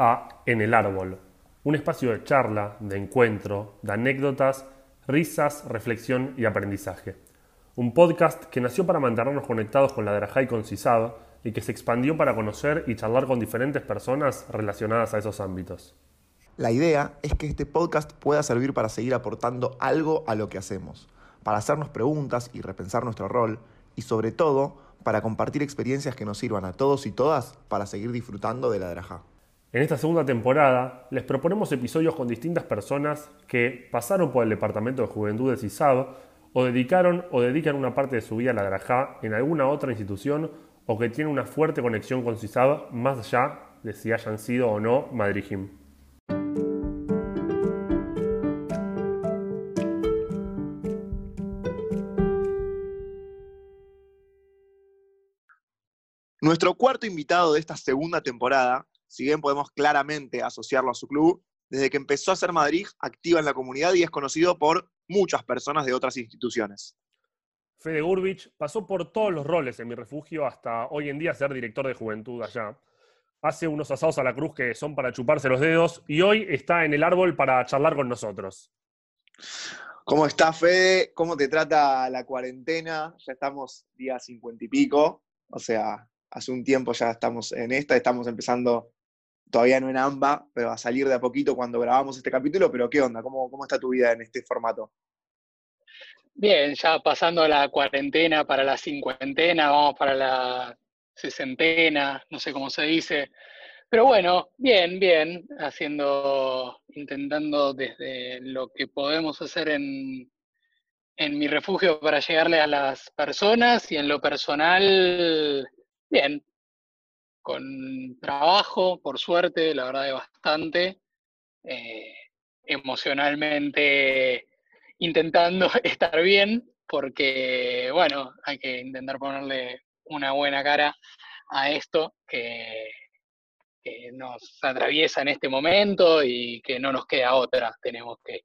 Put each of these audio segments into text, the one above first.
A En el Árbol, un espacio de charla, de encuentro, de anécdotas, risas, reflexión y aprendizaje. Un podcast que nació para mantenernos conectados con la Drajá y con CISAB y que se expandió para conocer y charlar con diferentes personas relacionadas a esos ámbitos. La idea es que este podcast pueda servir para seguir aportando algo a lo que hacemos, para hacernos preguntas y repensar nuestro rol y sobre todo para compartir experiencias que nos sirvan a todos y todas para seguir disfrutando de la Drajá. En esta segunda temporada les proponemos episodios con distintas personas que pasaron por el Departamento de Juventud de CISAB o dedicaron o dedican una parte de su vida a la Drajá en alguna otra institución o que tienen una fuerte conexión con CISAB más allá de si hayan sido o no Madrijim. Nuestro cuarto invitado de esta segunda temporada, si bien podemos claramente asociarlo a su club, desde que empezó a ser Madrid, activa en la comunidad y es conocido por muchas personas de otras instituciones. Fede Gurbich pasó por todos los roles en mi refugio hasta hoy en día ser director de juventud allá. Hace unos asados a la cruz que son para chuparse los dedos y hoy está en el árbol para charlar con nosotros. ¿Cómo estás, Fede? ¿Cómo te trata la cuarentena? Ya estamos día cincuenta y pico, o sea, hace un tiempo ya estamos en esta, estamos empezando todavía no en AMBA, pero a salir de a poquito cuando grabamos este capítulo, pero ¿qué onda? ¿Cómo, cómo está tu vida en este formato? Bien, ya pasando la cuarentena para la cincuentena, vamos para la sesentena, no sé cómo se dice. Pero bueno, bien, bien, haciendo, intentando desde lo que podemos hacer en, en mi refugio para llegarle a las personas y en lo personal Bien, con trabajo, por suerte, la verdad es bastante. Eh, emocionalmente intentando estar bien, porque, bueno, hay que intentar ponerle una buena cara a esto que, que nos atraviesa en este momento y que no nos queda otra. Tenemos que,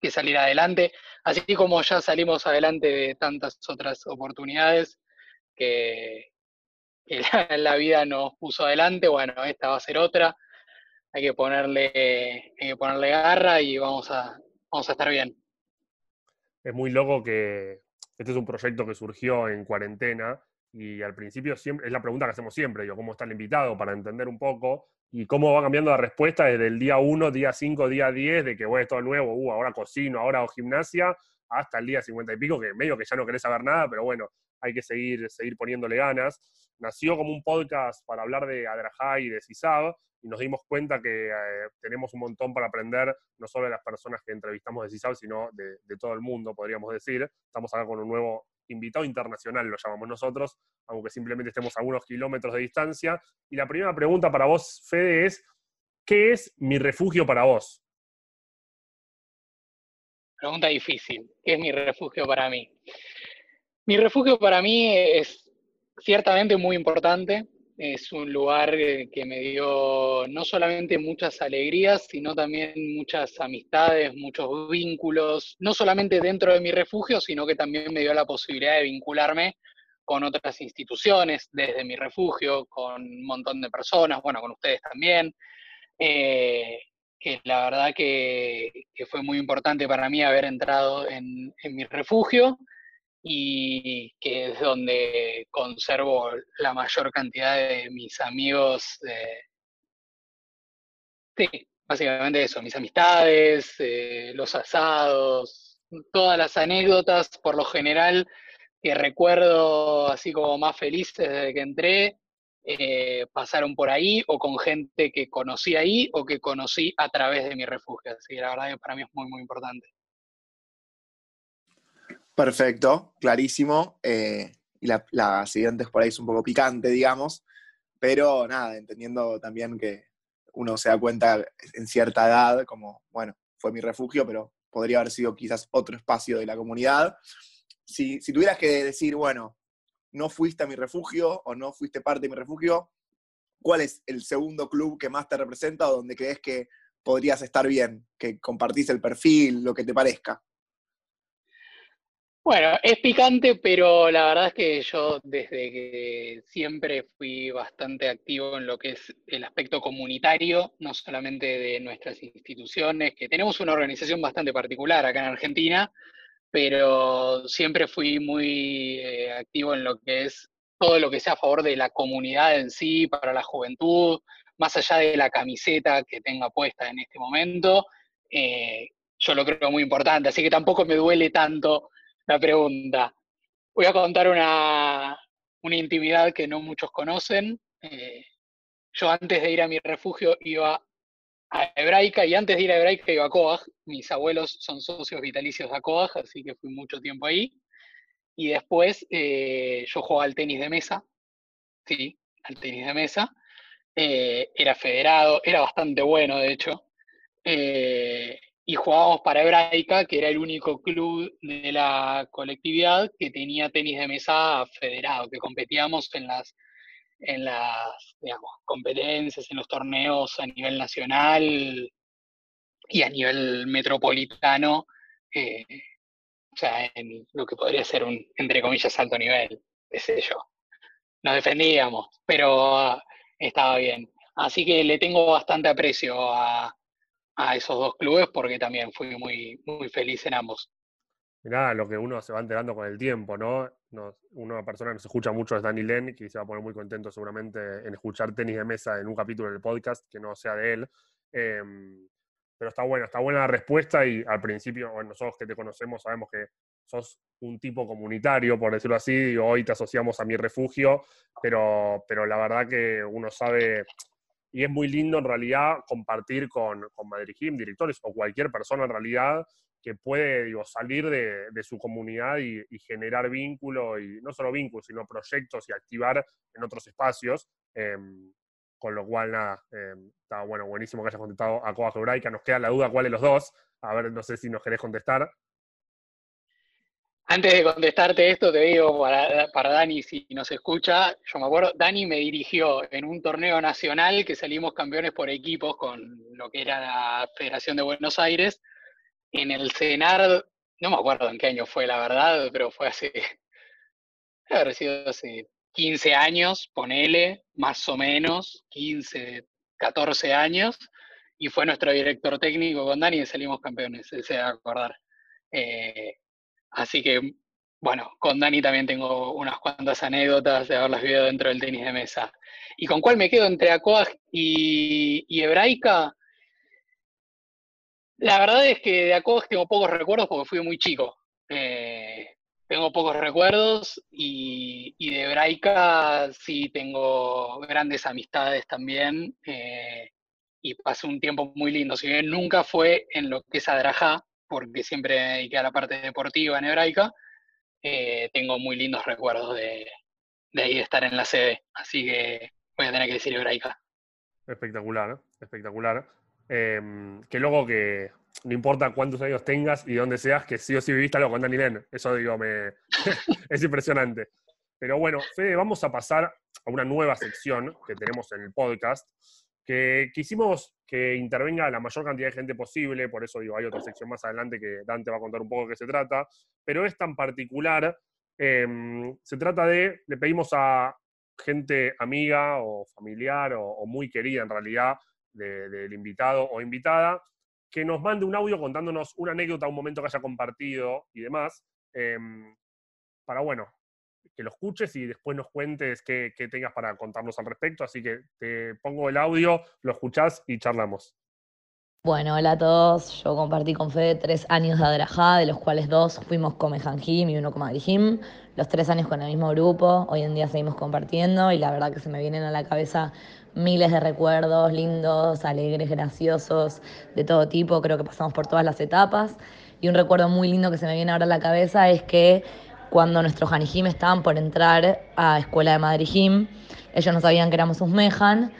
que salir adelante, así como ya salimos adelante de tantas otras oportunidades que, que la, vida nos puso adelante, bueno, esta va a ser otra, hay que ponerle, hay que ponerle garra y vamos a, vamos a estar bien. Es muy loco que este es un proyecto que surgió en cuarentena y al principio siempre, es la pregunta que hacemos siempre, yo, ¿cómo está el invitado? Para entender un poco y cómo va cambiando la respuesta desde el día 1, día 5, día 10, de que, bueno, es todo nuevo, uh, ahora cocino, ahora hago gimnasia, hasta el día 50 y pico, que medio que ya no querés saber nada, pero bueno, hay que seguir, seguir poniéndole ganas. Nació como un podcast para hablar de Adrajá y de CISAB, y nos dimos cuenta que eh, tenemos un montón para aprender, no solo de las personas que entrevistamos de CISAB, sino de, todo el mundo, podríamos decir. Estamos acá con un nuevo invitado internacional, lo llamamos nosotros, aunque simplemente estemos a unos kilómetros de distancia. Y la primera pregunta para vos, Fede, es, ¿qué es mi refugio para vos? Pregunta difícil. ¿Qué es mi refugio para mí? Mi refugio para mí es ciertamente muy importante. Es un lugar que me dio no solamente muchas alegrías, sino también muchas amistades, muchos vínculos, no solamente dentro de mi refugio, sino que también me dio la posibilidad de vincularme con otras instituciones desde mi refugio, con un montón de personas, bueno, con ustedes también. Eh, que la verdad que, fue muy importante para mí haber entrado en, mi refugio y que es donde conservo la mayor cantidad de mis amigos. sí, básicamente eso, mis amistades, eh, los asados, todas las anécdotas por lo general que recuerdo así como más felices desde que entré, eh, pasaron por ahí o con gente que conocí ahí o que conocí a través de mi refugio. Así que la verdad que para mí es muy, muy importante. Perfecto, clarísimo. Eh, y la, siguiente por ahí es un poco picante, digamos, pero nada, entendiendo también que uno se da cuenta en cierta edad, como, bueno, fue mi refugio, pero podría haber sido quizás otro espacio de la comunidad. Si, si tuvieras que decir, bueno, no fuiste a mi refugio o no fuiste parte de mi refugio, ¿cuál es el segundo club que más te representa o donde crees que podrías estar bien, que compartís el perfil, lo que te parezca? Bueno, es picante, pero la verdad es que yo desde que siempre fui bastante activo en lo que es el aspecto comunitario, no solamente de nuestras instituciones, que tenemos una organización bastante particular acá en Argentina, pero siempre fui muy eh, activo en lo que es todo lo que sea a favor de la comunidad en sí, para la juventud, más allá de la camiseta que tenga puesta en este momento, eh, yo lo creo muy importante, así que tampoco me duele tanto la pregunta. Voy a contar una, intimidad que no muchos conocen. Eh, yo antes de ir a mi refugio iba a Hebraica y antes de ir a Hebraica iba a Coag. Mis abuelos son socios vitalicios de Coag, así que fui mucho tiempo ahí. Y después eh, yo jugaba al tenis de mesa, sí, al tenis de mesa. Eh, era federado, era bastante bueno de hecho y jugábamos para Hebraica, que era el único club de la colectividad que tenía tenis de mesa federado, que competíamos en las, en las competencias, en los torneos a nivel nacional y a nivel metropolitano, eh, o sea, en lo que podría ser un, entre comillas, alto nivel, qué sé yo. Nos defendíamos, pero ah, estaba bien. Así que le tengo bastante aprecio a, a esos dos clubes porque también fui muy, muy feliz en ambos. Mirá, lo que uno se va enterando con el tiempo, ¿no? una persona que nos escucha mucho es Dani Len, que se va a poner muy contento seguramente en escuchar tenis de mesa en un capítulo del podcast que no sea de él. Em, pero está buena, está buena la respuesta y al principio, bueno, nosotros que te conocemos sabemos que sos un tipo comunitario, por decirlo así, y hoy te asociamos a mi refugio, pero, pero la verdad que uno sabe y es muy lindo en realidad compartir con, con Madrid Gym, directores o cualquier persona en realidad que puede salir de, su comunidad y, generar vínculo, y no solo vínculos, sino proyectos y activar en otros espacios. Em, con lo cual, nada, em, está bueno, buenísimo que hayas contestado a Coa Gebraica. Nos queda la duda cuál de los dos. A ver, no sé si nos querés contestar. Antes de contestarte esto, te digo para, para, Dani, si nos escucha, yo me acuerdo, Dani me dirigió en un torneo nacional que salimos campeones por equipos con lo que era la Federación de Buenos Aires, en el CENAR, no me acuerdo en qué año fue la verdad, pero fue hace, haber sido hace 15 años, ponele, más o menos, 15, 14 años, y fue nuestro director técnico con Dani y salimos campeones, ese de acordar. Eh, Así que, bueno, con Dani también tengo unas cuantas anécdotas de haberlas vivido dentro del tenis de mesa. ¿Y con cuál me quedo entre Acoag y, Hebraica? La verdad es que de Acoag tengo pocos recuerdos porque fui muy chico. Eh, tengo pocos recuerdos y, de Hebraica sí tengo grandes amistades también eh, y pasé un tiempo muy lindo. Si bien nunca fue en lo que es Adrajá, porque siempre me dediqué a la parte deportiva en hebraica, eh, tengo muy lindos recuerdos de, de ahí estar en la sede, así que voy a tener que decir hebraica. Espectacular, espectacular. Em, que luego que no importa cuántos años tengas y dónde seas, que sí o sí viviste algo con Dani Len. Eso digo, me, es impresionante. Pero bueno, Fede, vamos a pasar a una nueva sección que tenemos en el podcast, que quisimos que intervenga la mayor cantidad de gente posible, por eso digo, hay otra sección más adelante que Dante va a contar un poco de qué se trata, pero es tan particular, em, se trata de, le pedimos a gente amiga o familiar o, muy querida en realidad del invitado o invitada, que nos mande un audio contándonos una anécdota, un momento que haya compartido y demás, em, para, bueno, que lo escuches y después nos cuentes qué, tengas para contarnos al respecto. Así que te pongo el audio, lo escuchás y charlamos. Bueno, hola a todos. Yo compartí con Fede tres años de Adrajá, de los cuales dos fuimos con Mejanjim y uno con Madrijim. Los tres años con el mismo grupo. Hoy en día seguimos compartiendo y la verdad que se me vienen a la cabeza miles de recuerdos lindos, alegres, graciosos, de todo tipo. Creo que pasamos por todas las etapas. Y un recuerdo muy lindo que se me viene ahora a la cabeza es que cuando nuestros Hanijim estaban por entrar a Escuela de Madrid Ellos no sabían que éramos un mejan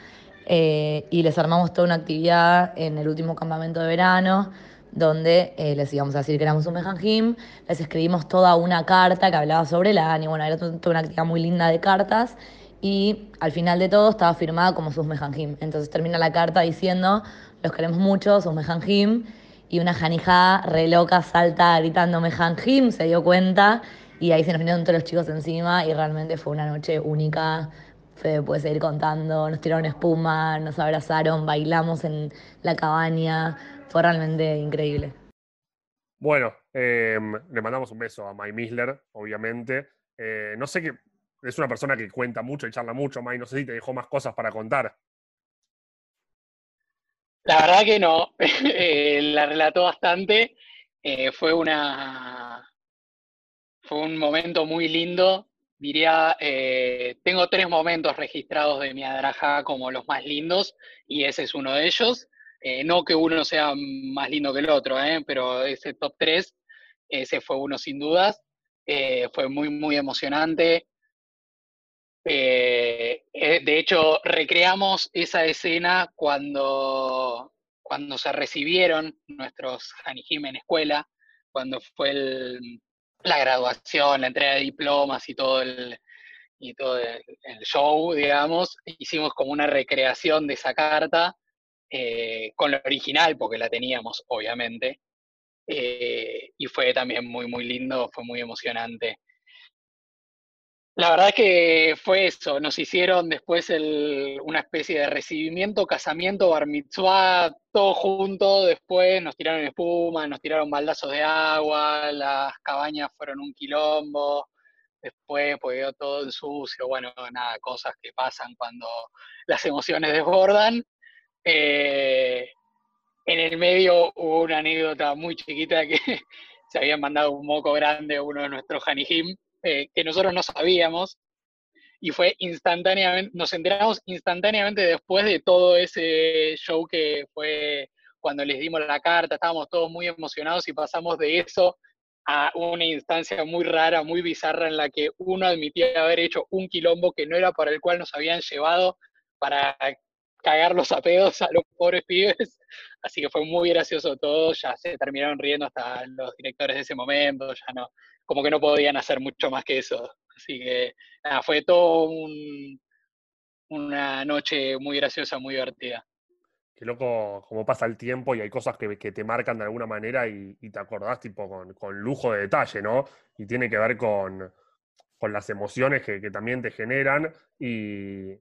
eh, y les armamos toda una actividad en el último campamento de verano donde eh, les íbamos a decir que éramos un mejanjim, les escribimos toda una carta que hablaba sobre el año, bueno, era toda una actividad muy linda de cartas y al final de todo estaba firmada como sus mejanjim. Entonces termina la carta diciendo, los queremos mucho, sus mejanjim, y una janijada re loca salta gritándome Hanjim, se dio cuenta y ahí se nos vinieron todos los chicos encima y realmente fue una noche única. Fede puede seguir contando, nos tiraron espuma, nos abrazaron, bailamos en la cabaña, fue realmente increíble. Bueno, em, le mandamos un beso a Mike Misler, obviamente. Eh, no sé qué, es una persona que cuenta mucho y charla mucho, Mike, no sé si te dejó más cosas para contar. La verdad que no, eh, la relató bastante. Eh, fue una fue un momento muy lindo. Diría, eh, tengo tres momentos registrados de mi adraja como los más lindos, y ese es uno de ellos. no que uno sea más lindo que el otro, pero ese top 3, ese fue uno sin dudas. fue muy, muy emocionante. Eh, eh, de hecho, recreamos esa escena cuando, cuando se recibieron nuestros Hanijim en escuela, cuando fue la graduación, la entrega de diplomas y todo el, y todo el, show, digamos. Hicimos como una recreación de esa carta eh, con la original, porque la teníamos, obviamente. y fue también muy, muy lindo, fue muy emocionante. La verdad es que fue eso, nos hicieron después una especie de recibimiento, casamiento, bar todo junto, después nos tiraron espuma, nos tiraron baldazos de agua, las cabañas fueron un quilombo, después pues todo en sucio, bueno, nada, cosas que pasan cuando las emociones desbordan. Eh, en el medio hubo una anécdota muy chiquita que se habían mandado un moco grande a uno de nuestros Hanijim, eh, que nosotros no sabíamos, y fue instantáneamente, nos enteramos instantáneamente después de todo ese show que fue cuando les dimos la carta, estábamos todos muy emocionados y pasamos de eso a una instancia muy rara, muy bizarra en la que uno admitía haber hecho un quilombo que no era para el cual nos habían llevado para cagar los apedos a los pobres pibes. Así que fue muy gracioso todo, ya se terminaron riendo hasta los directores de ese momento, ya no, como que no podían hacer mucho más que eso. Así que nada, fue todo una noche muy graciosa, muy divertida. Qué loco cómo pasa el tiempo y hay cosas que, te marcan de alguna manera y, te acordás tipo con, lujo de detalle, ¿no? Y tiene que ver con, las emociones que, también te generan y,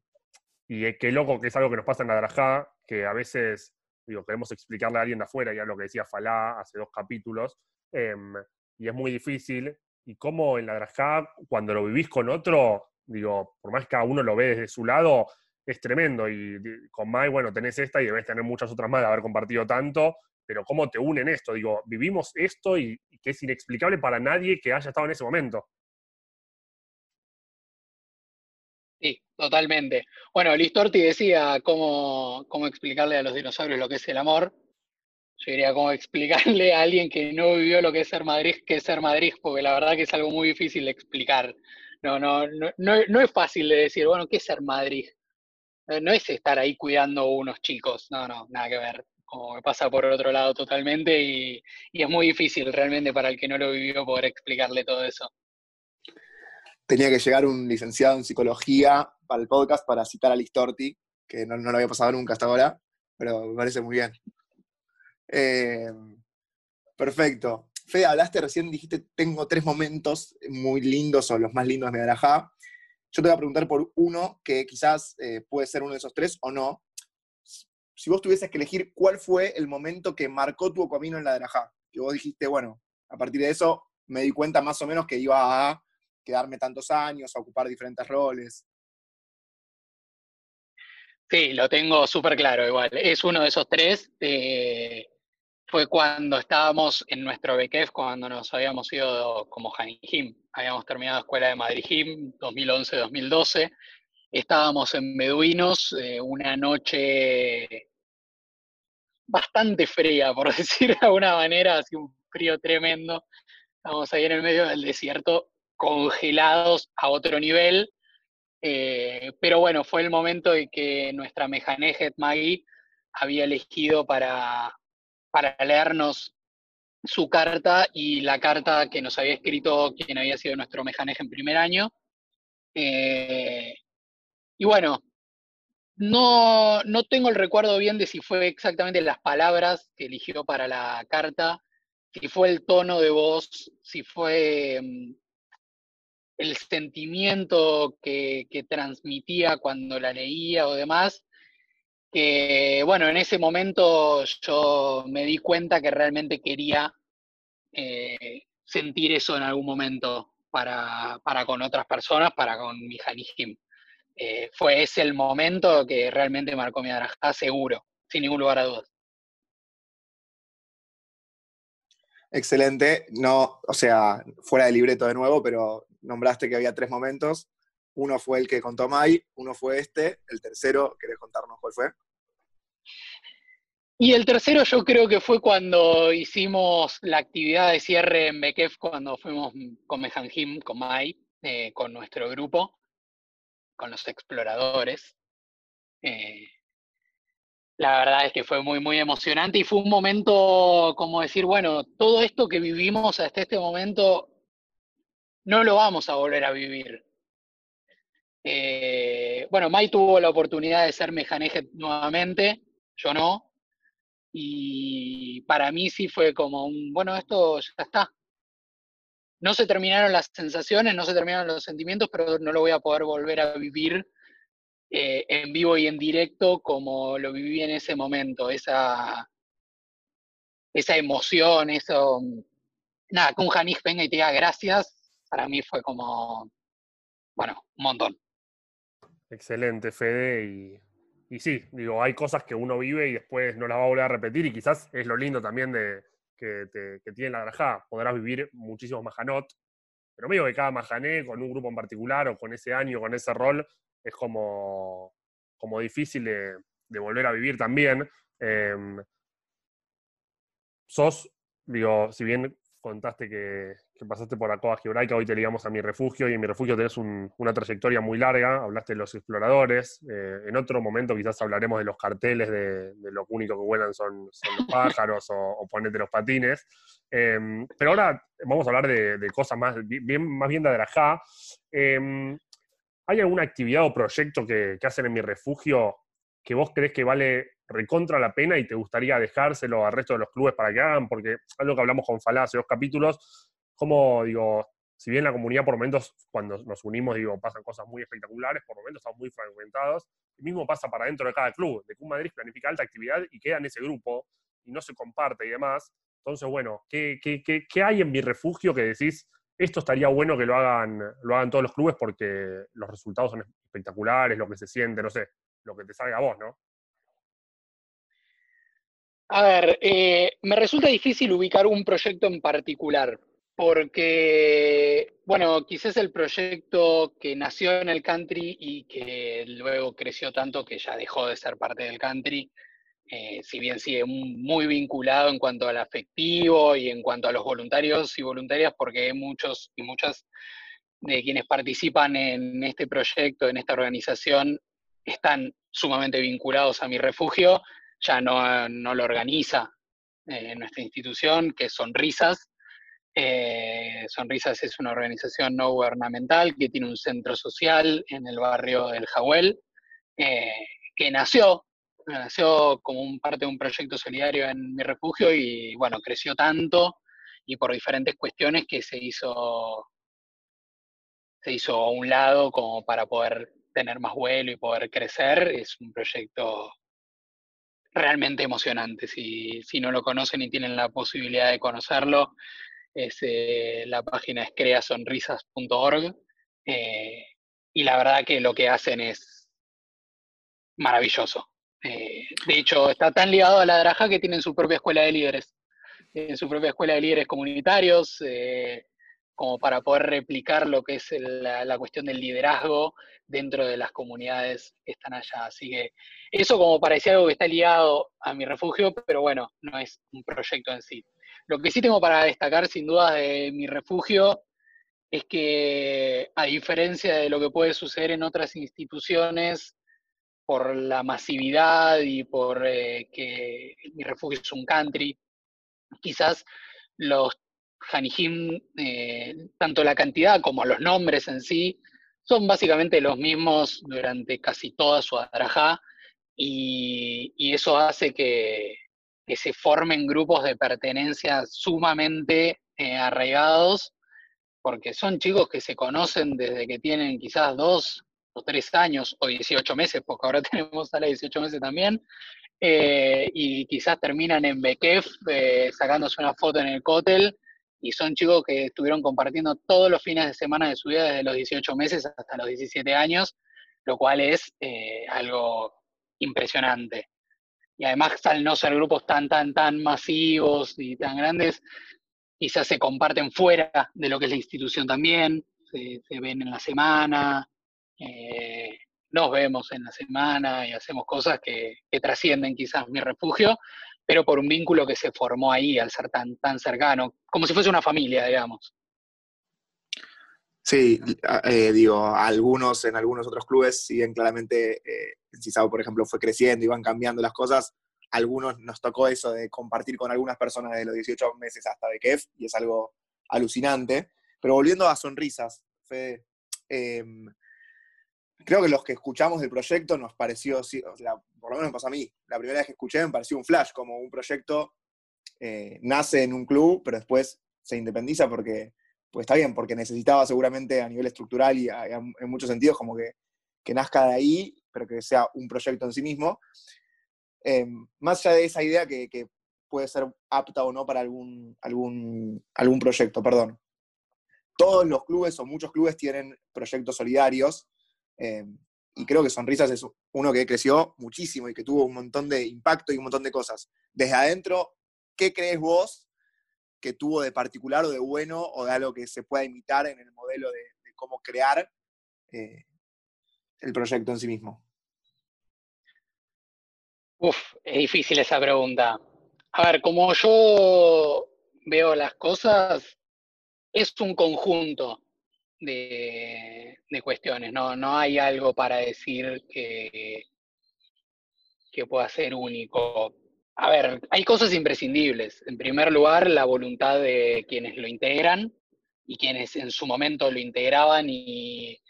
y qué loco que es algo que nos pasa en la Drajá, que a veces, digo, queremos explicarle a alguien de afuera, ya lo que decía Falá hace dos capítulos, em, y es muy difícil. Y como en la Drajá, cuando lo vivís con otro, digo, por más que cada uno lo ve desde su lado, es tremendo. Y con Mai, bueno, tenés esta y debes tener muchas otras más de haber compartido tanto, pero cómo te unen esto. Digo, vivimos esto y, que es inexplicable para nadie que haya estado en ese momento. Sí, totalmente. Bueno, Listorti decía cómo, cómo explicarle a los dinosaurios lo que es el amor yo diría como explicarle a alguien que no vivió lo que es ser Madrid, que es ser Madrid, porque la verdad que es algo muy difícil de explicar. No, no, no, no, es fácil de decir, bueno, ¿qué es ser Madrid? No es estar ahí cuidando unos chicos, no, no, nada que ver. Como me pasa por otro lado totalmente y, es muy difícil realmente para el que no lo vivió poder explicarle todo eso. Tenía que llegar un licenciado en psicología para el podcast para citar a Listorti, que no, no lo había pasado nunca hasta ahora, pero me parece muy bien. Eh, perfecto. Fede, hablaste recién, dijiste, tengo tres momentos muy lindos o los más lindos de Arajá. Yo te voy a preguntar por uno que quizás eh, puede ser uno de esos tres o no. Si vos tuvieses que elegir cuál fue el momento que marcó tu camino en la Arajá, que vos dijiste, bueno, a partir de eso me di cuenta más o menos que iba a quedarme tantos años, a ocupar diferentes roles. Sí, lo tengo súper claro igual. Es uno de esos tres. Eh, fue cuando estábamos en nuestro BKF, cuando nos habíamos ido como Hanijim. Habíamos terminado la escuela de Madrid Jim 2011-2012. Estábamos en Beduinos, eh, una noche bastante fría, por decir de alguna manera, así un frío tremendo. Estábamos ahí en el medio del desierto, congelados a otro nivel. Eh, pero bueno, fue el momento en que nuestra Mejanejet Maggie había elegido para, para leernos su carta y la carta que nos había escrito quien había sido nuestro mejaneje en primer año. Eh, y bueno, no, no tengo el recuerdo bien de si fue exactamente las palabras que eligió para la carta, si fue el tono de voz, si fue mm, el sentimiento que, transmitía cuando la leía o demás, que bueno, en ese momento yo me di cuenta que realmente quería eh, sentir eso en algún momento para, con otras personas, para con mi Hanihim. Eh, fue ese el momento que realmente marcó mi Adrajá, seguro, sin ningún lugar a dudas. Excelente. No, o sea, fuera de libreto de nuevo, pero nombraste que había tres momentos. Uno fue el que contó Mai, uno fue este, el tercero, ¿querés contarnos cuál fue? Y el tercero yo creo que fue cuando hicimos la actividad de cierre en Bekef, cuando fuimos con Mejanjim, con Mai, eh, con nuestro grupo con los exploradores. Eh, la verdad es que fue muy, muy emocionante y fue un momento como decir, bueno, todo esto que vivimos hasta este momento no lo vamos a volver a vivir. Eh, bueno, Mai tuvo la oportunidad de ser mejaneje nuevamente, yo no. Y para mí sí fue como un, bueno, esto ya está, no se terminaron las sensaciones, no se terminaron los sentimientos, pero no lo voy a poder volver a vivir eh, en vivo y en directo como lo viví en ese momento, esa, esa emoción, eso. Nada, que un Janis venga y te diga gracias, para mí fue como, bueno, un montón. Excelente, Fede. Y, y sí, digo, hay cosas que uno vive y después no las va a volver a repetir y quizás es lo lindo también de, que, tiene la granja, podrás vivir muchísimos majanot, pero medio que cada majané con un grupo en particular o con ese año, con ese rol, es como, como difícil de, volver a vivir también. Em, sos, digo, si bien contaste que, pasaste por la Coa Gebraica, hoy te ligamos a mi refugio y en mi refugio tenés una trayectoria muy larga, hablaste de los exploradores, eh, en otro momento quizás hablaremos de los carteles, de, lo único que vuelan son, los pájaros o, ponete los patines, em, pero ahora vamos a hablar de, cosas más bien, más bien de Adrajá. Em, ¿Hay alguna actividad o proyecto que, que hacen en mi refugio que vos crees que vale recontra la pena y te gustaría dejárselo al resto de los clubes para que hagan, porque algo que hablamos con Falá hace dos capítulos, como digo, si bien la comunidad por momentos, cuando nos unimos, digo, pasan cosas muy espectaculares, por momentos estamos muy fragmentados, lo mismo pasa para dentro de cada club, de que Madrid planifica alta actividad y queda en ese grupo y no se comparte y demás. Entonces, bueno, ¿qué, qué, qué, hay en mi refugio que decís, esto estaría bueno que lo hagan, lo hagan todos los clubes porque los resultados son espectaculares, lo que se siente, no sé, lo que te salga a vos, ¿no? A ver, eh, me resulta difícil ubicar un proyecto en particular, porque, bueno, quizás el proyecto que nació en el country y que luego creció tanto que ya dejó de ser parte del country, eh, si bien sigue muy vinculado en cuanto al afectivo y en cuanto a los voluntarios y voluntarias, porque muchos y muchas de quienes participan en este proyecto, en esta organización, están sumamente vinculados a mi refugio ya no, no lo organiza eh, nuestra institución, que es Sonrisas. Eh, Sonrisas es una organización no gubernamental que tiene un centro social en el barrio del Jahuel, eh, que nació, nació como un parte de un proyecto solidario en mi refugio y bueno, creció tanto y por diferentes cuestiones que se hizo, se hizo a un lado como para poder tener más vuelo y poder crecer. Es un proyecto realmente emocionante. Si, si, no lo conocen y tienen la posibilidad de conocerlo, es, eh, la página es creasonrisas.org. Eh, y la verdad que lo que hacen es maravilloso. Eh, de hecho, está tan ligado a la Draja que tienen su propia escuela de líderes. Tienen su propia escuela de líderes comunitarios, como para poder replicar lo que es la, cuestión del liderazgo dentro de las comunidades que están allá. Así que eso como parecía algo que está ligado a mi refugio, pero bueno, no es un proyecto en sí. Lo que sí tengo para destacar sin duda de mi refugio es que a diferencia de lo que puede suceder en otras instituciones, por la masividad y por eh, que mi refugio es un country, quizás los Hanijim, eh, tanto la cantidad como los nombres en sí, son básicamente los mismos durante casi toda su adrajá y, eso hace que, se formen grupos de pertenencia sumamente eh, arraigados, porque son chicos que se conocen desde que tienen quizás dos o tres años o 18 meses, porque ahora tenemos a la 18 meses también, eh, y quizás terminan en Bekef eh, sacándose una foto en el cótel, y son chicos que estuvieron compartiendo todos los fines de semana de su vida desde los 18 meses hasta los 17 años, lo cual es eh, algo impresionante. Y además, al no ser grupos tan, tan, tan masivos y tan grandes, quizás se comparten fuera de lo que es la institución también, se, ven en la semana, eh, nos vemos en la semana y hacemos cosas que, que, trascienden quizás mi refugio, pero por un vínculo que se formó ahí al ser tan, tan cercano, como si fuese una familia, digamos. Sí, eh, digo, algunos en algunos otros clubes siguen claramente, eh, Cisao, por ejemplo, fue creciendo, iban cambiando las cosas. Algunos nos tocó eso de compartir con algunas personas de los 18 meses hasta de KEF, y es algo alucinante. Pero volviendo a sonrisas, Fede, em, creo que los que escuchamos del proyecto nos pareció, por lo menos me pasó a mí, la primera vez que escuché me pareció un flash, como un proyecto eh, nace en un club, pero después se independiza porque, pues está bien, porque necesitaba seguramente a nivel estructural y en muchos sentidos como que, que, nazca de ahí, pero que sea un proyecto en sí mismo. Eh, más allá de esa idea que, que, puede ser apta o no para algún, algún, algún proyecto, perdón. Todos los clubes o muchos clubes tienen proyectos solidarios eh, y creo que Sonrisas es uno que creció muchísimo y que tuvo un montón de impacto y un montón de cosas. Desde adentro, ¿qué crees vos que tuvo de particular o de bueno o de algo que se pueda imitar en el modelo de, cómo crear eh, el proyecto en sí mismo? Uf, es difícil esa pregunta. A ver, como yo veo las cosas, es un conjunto de, cuestiones, no, no hay algo para decir que, que pueda ser único. A ver, hay cosas imprescindibles. En primer lugar, la voluntad de quienes lo integran y quienes en su momento lo integraban y,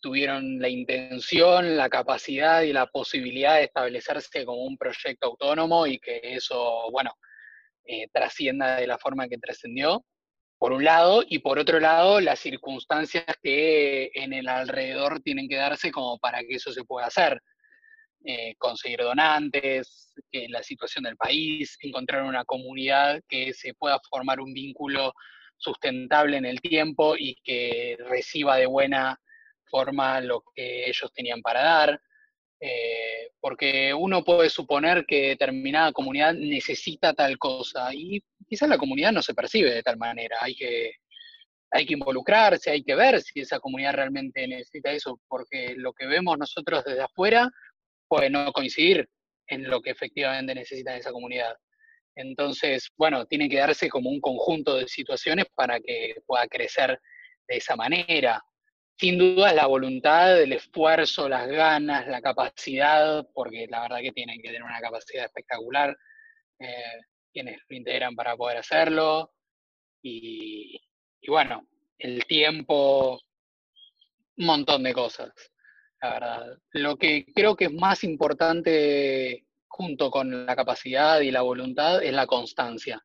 tuvieron la intención, la capacidad y la posibilidad de establecerse como un proyecto autónomo y que eso, bueno, eh, trascienda de la forma que trascendió por un lado, y por otro lado, las circunstancias que en el alrededor tienen que darse como para que eso se pueda hacer. Eh, conseguir donantes, que la situación del país, encontrar una comunidad que se pueda formar un vínculo sustentable en el tiempo y que reciba de buena forma lo que ellos tenían para dar. Eh, porque uno puede suponer que determinada comunidad necesita tal cosa y quizás la comunidad no se percibe de tal manera. Hay que, hay que involucrarse, hay que ver si esa comunidad realmente necesita eso, porque lo que vemos nosotros desde afuera puede no coincidir en lo que efectivamente necesita esa comunidad. Entonces, bueno, tiene que darse como un conjunto de situaciones para que pueda crecer de esa manera sin duda la voluntad, el esfuerzo, las ganas, la capacidad, porque la verdad que tienen que tener una capacidad espectacular eh, quienes lo integran para poder hacerlo. Y, bueno, el tiempo, un montón de cosas, la verdad. Lo que creo que es más importante junto con la capacidad y la voluntad es la constancia.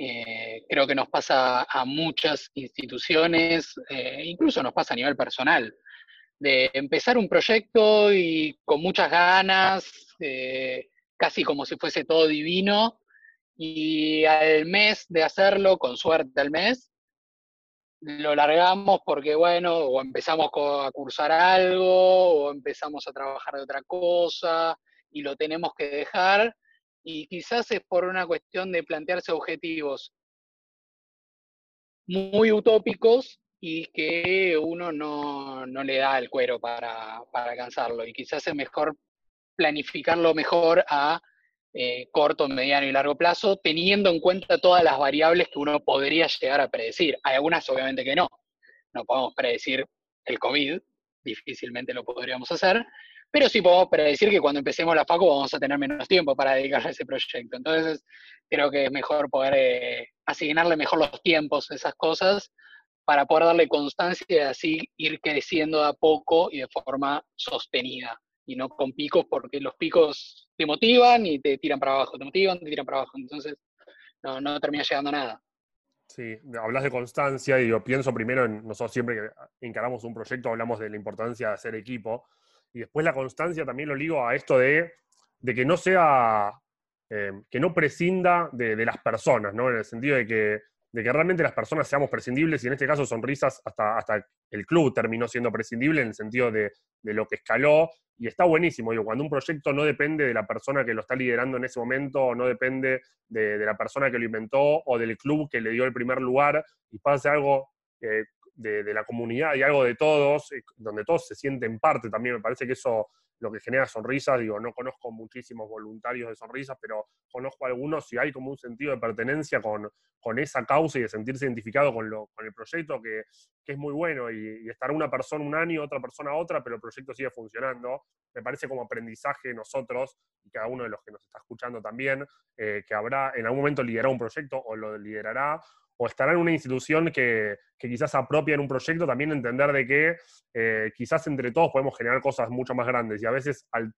Eh, creo que nos pasa a muchas instituciones, eh, incluso nos pasa a nivel personal, de empezar un proyecto y con muchas ganas, eh, casi como si fuese todo divino, y al mes de hacerlo, con suerte al mes, lo largamos porque, bueno, o empezamos a cursar algo, o empezamos a trabajar de otra cosa, y lo tenemos que dejar, y quizás es por una cuestión de plantearse objetivos muy utópicos y que uno no, le da el cuero para, alcanzarlo. Y quizás es mejor planificarlo mejor a eh, corto, mediano y largo plazo, teniendo en cuenta todas las variables que uno podría llegar a predecir. Hay algunas obviamente que no. No podemos predecir el COVID, difícilmente lo podríamos hacer, pero sí podemos predecir que cuando empecemos la FACO vamos a tener menos tiempo para dedicarle a ese proyecto. Entonces, creo que es mejor poder eh, asignarle mejor los tiempos a esas cosas para poder darle constancia y así ir creciendo de a poco y de forma sostenida, y no con picos, porque los picos te motivan y te tiran para abajo, te motivan, te tiran para abajo, entonces no, no termina llegando a nada. Sí, hablas de constancia y yo pienso primero en nosotros siempre que encaramos un proyecto hablamos de la importancia de hacer equipo y después la constancia también lo ligo a esto de, que no sea, eh, que no prescinda de, de, las personas, ¿no? En el sentido de que de que realmente las personas seamos prescindibles, y en este caso Sonrisas, hasta, hasta el club terminó siendo prescindible en el sentido de, lo que escaló, y está buenísimo, digo, cuando un proyecto no depende de la persona que lo está liderando en ese momento, o no depende de, la persona que lo inventó, o del club que le dio el primer lugar, y pasa algo eh, de, la comunidad y algo de todos, eh, donde todos se sienten parte también, me parece que eso lo que genera sonrisas, digo, no conozco muchísimos voluntarios de sonrisas, pero conozco algunos y hay como un sentido de pertenencia con, con esa causa y de sentirse identificado con, lo, con el proyecto, que, que es muy bueno, y, estar una persona un año, otra persona otra, pero el proyecto sigue funcionando. Me parece como aprendizaje nosotros, y cada uno de los que nos está escuchando también, eh, que habrá en algún momento liderado un proyecto o lo liderará, o estará en una institución que, quizás apropia en un proyecto, también entender de que eh, quizás entre todos podemos generar cosas mucho más grandes y a veces al,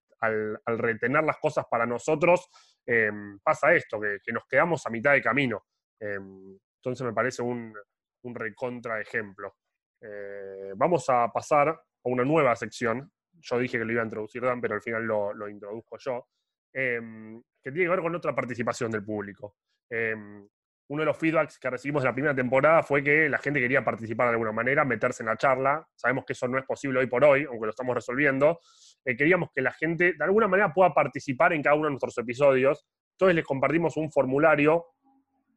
retener las cosas para nosotros em, pasa esto, que, nos quedamos a mitad de camino. Em, entonces me parece un, un recontra ejemplo. Eh, vamos a pasar a una nueva sección. Yo dije que lo iba a introducir Dan, pero al final lo, lo introduzco yo. Em, que tiene que ver con otra participación del público uno de los feedbacks que recibimos en la primera temporada fue que la gente quería participar de alguna manera, meterse en la charla. Sabemos que eso no es posible hoy por hoy, aunque lo estamos resolviendo. Eh, queríamos que la gente de alguna manera pueda participar en cada uno de nuestros episodios. Entonces les compartimos un formulario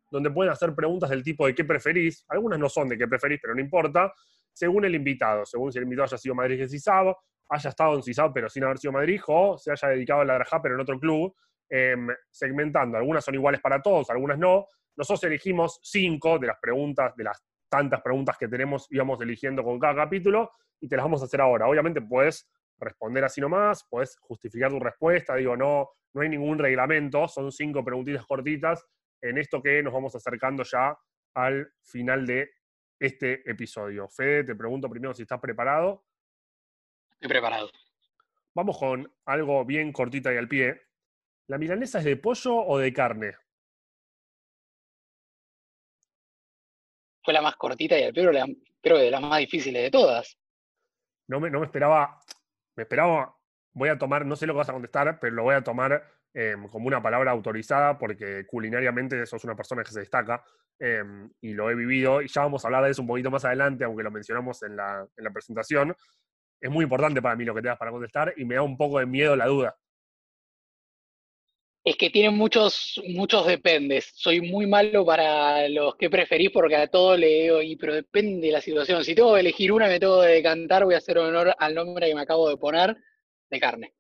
donde pueden hacer preguntas del tipo de qué preferís. Algunas no son de qué preferís, pero no importa. Según el invitado, según si el invitado haya sido Madrid CISAB, haya estado en CISAB pero sin haber sido Madrid, o se haya dedicado a la Drajá pero en otro club, em, segmentando. Algunas son iguales para todos, algunas no nosotros elegimos cinco de las preguntas, de las tantas preguntas que tenemos, íbamos eligiendo con cada capítulo, y te las vamos a hacer ahora. Obviamente puedes responder así nomás, puedes justificar tu respuesta, digo, no, no hay ningún reglamento, son cinco preguntitas cortitas en esto que nos vamos acercando ya al final de este episodio. Fede, te pregunto primero si estás preparado. Estoy preparado. Vamos con algo bien cortita y al pie. ¿La milanesa es de pollo o de carne? Fue la más cortita y creo que de las más difíciles de todas. No me, no me esperaba, me esperaba, voy a tomar, no sé lo que vas a contestar, pero lo voy a tomar em, como una palabra autorizada porque culinariamente sos una persona que se destaca em, y lo he vivido y ya vamos a hablar de eso un poquito más adelante, aunque lo mencionamos en la, en la presentación. Es muy importante para mí lo que te das para contestar y me da un poco de miedo la duda es que tienen muchos, muchos dependes. Soy muy malo para los que preferís porque a todo le digo, y pero depende de la situación. Si tengo que elegir una, me tengo que decantar, voy a hacer honor al nombre que me acabo de poner, de carne.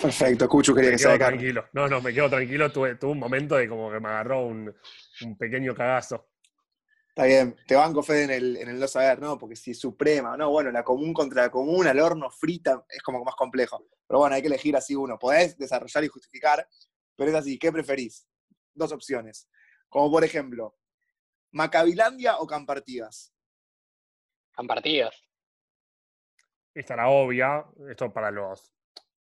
Perfecto, Cucho quería que sea de tranquilo. No, no, me quedo tranquilo. Tuve, tuve un momento de como que me agarró un, un pequeño cagazo. Está bien, te banco Fede en el, en el no saber, ¿no? Porque si es suprema, no, bueno, la común contra la común, al horno frita, es como más complejo. Pero bueno, hay que elegir así uno. Podés desarrollar y justificar, pero es así, ¿qué preferís? Dos opciones. Como por ejemplo, ¿Macabilandia o Campartidas? Campartidas. Esta era obvia, esto para los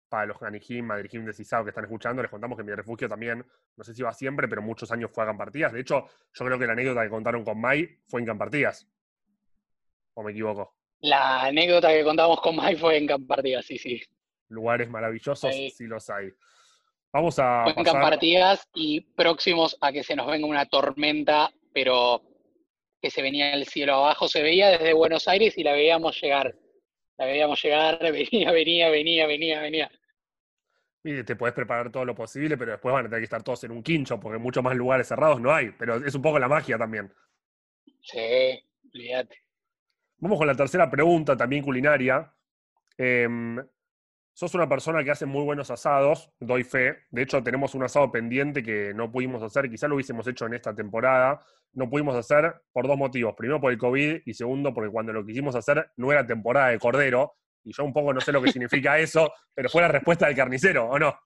para los Ganijim, Madrijim de Cisao que están escuchando, les contamos que mi refugio también, no sé si va siempre, pero muchos años fue a Campartías. De hecho, yo creo que la anécdota que contaron con Mai fue en Campartías. ¿O me equivoco? La anécdota que contamos con Mai fue en Campartías, sí, sí. Lugares maravillosos, sí, los hay. Vamos a. Fue en Campartías y próximos a que se nos venga una tormenta, pero que se venía del cielo abajo. Se veía desde Buenos Aires y la veíamos llegar. La veíamos llegar, venía, venía, venía, venía, venía. Y te puedes preparar todo lo posible, pero después van a tener que estar todos en un quincho, porque muchos más lugares cerrados no hay. Pero es un poco la magia también. Sí, olvídate. Vamos con la tercera pregunta, también culinaria. Em, sos una persona que hace muy buenos asados, doy fe. De hecho, tenemos un asado pendiente que no pudimos hacer, quizá lo hubiésemos hecho en esta temporada. No pudimos hacer por dos motivos. Primero por el COVID y segundo porque cuando lo quisimos hacer no era temporada de cordero, y yo un poco no sé lo que significa eso, pero fue la respuesta del carnicero, ¿o no?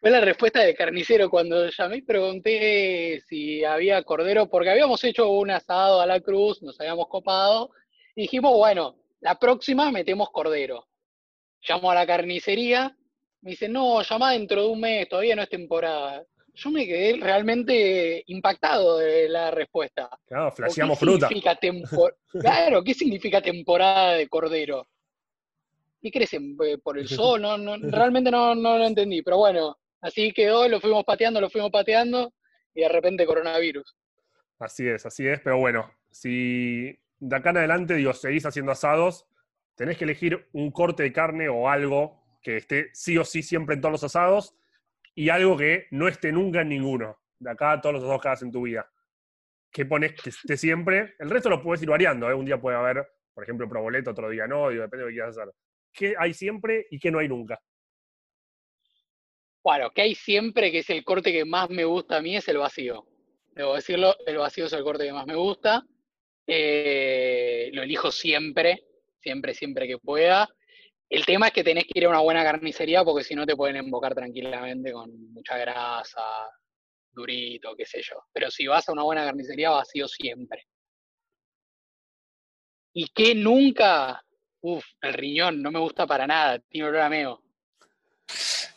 Fue la respuesta de carnicero cuando llamé y pregunté si había cordero, porque habíamos hecho un asado a la cruz, nos habíamos copado, y dijimos, bueno, la próxima metemos cordero. Llamo a la carnicería, me dice, no, llama dentro de un mes, todavía no es temporada. Yo me quedé realmente impactado de la respuesta. Claro, flasheamos fruta. Significa claro, ¿qué significa temporada de cordero? ¿Qué crecen eh, por el sol? No, no, realmente no, no lo entendí, pero bueno, así quedó, lo fuimos pateando, lo fuimos pateando y de repente coronavirus. Así es, así es, pero bueno, si de acá en adelante, digo, seguís haciendo asados, tenés que elegir un corte de carne o algo que esté sí o sí siempre en todos los asados y algo que no esté nunca en ninguno, de acá a todos los asados que hagas en tu vida. ¿Qué pones que esté siempre? El resto lo puedes ir variando, ¿eh? un día puede haber, por ejemplo, proboleto, otro día no, digo, depende de lo que quieras hacer. ¿Qué hay siempre y qué no hay nunca? Bueno, que hay siempre, que es el corte que más me gusta a mí, es el vacío. Debo decirlo, el vacío es el corte que más me gusta. Eh, lo elijo siempre, siempre, siempre que pueda. El tema es que tenés que ir a una buena carnicería porque si no te pueden embocar tranquilamente con mucha grasa, durito, qué sé yo. Pero si vas a una buena carnicería, vacío siempre. Y que nunca, uff, el riñón no me gusta para nada, tiene olor a meo.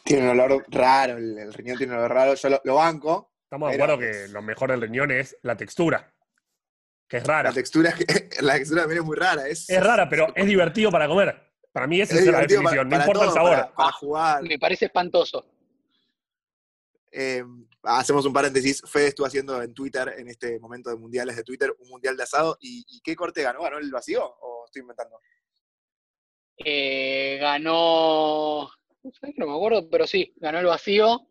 Tiene un olor raro, el, riñón tiene un olor raro, yo lo, banco. Estamos de acuerdo que lo mejor del riñón es la textura que es rara. La textura, la textura también es muy rara. Es, es rara, pero es divertido para comer. Para mí esa es, la definición, no importa el sabor. Para, jugar. Me parece espantoso. Em, hacemos un paréntesis. Fede estuvo haciendo en Twitter, en este momento de mundiales de Twitter, un mundial de asado. ¿Y, qué corte ganó? ¿Ganó el vacío o estoy inventando? Eh, ganó. No me acuerdo, pero sí, ganó el vacío.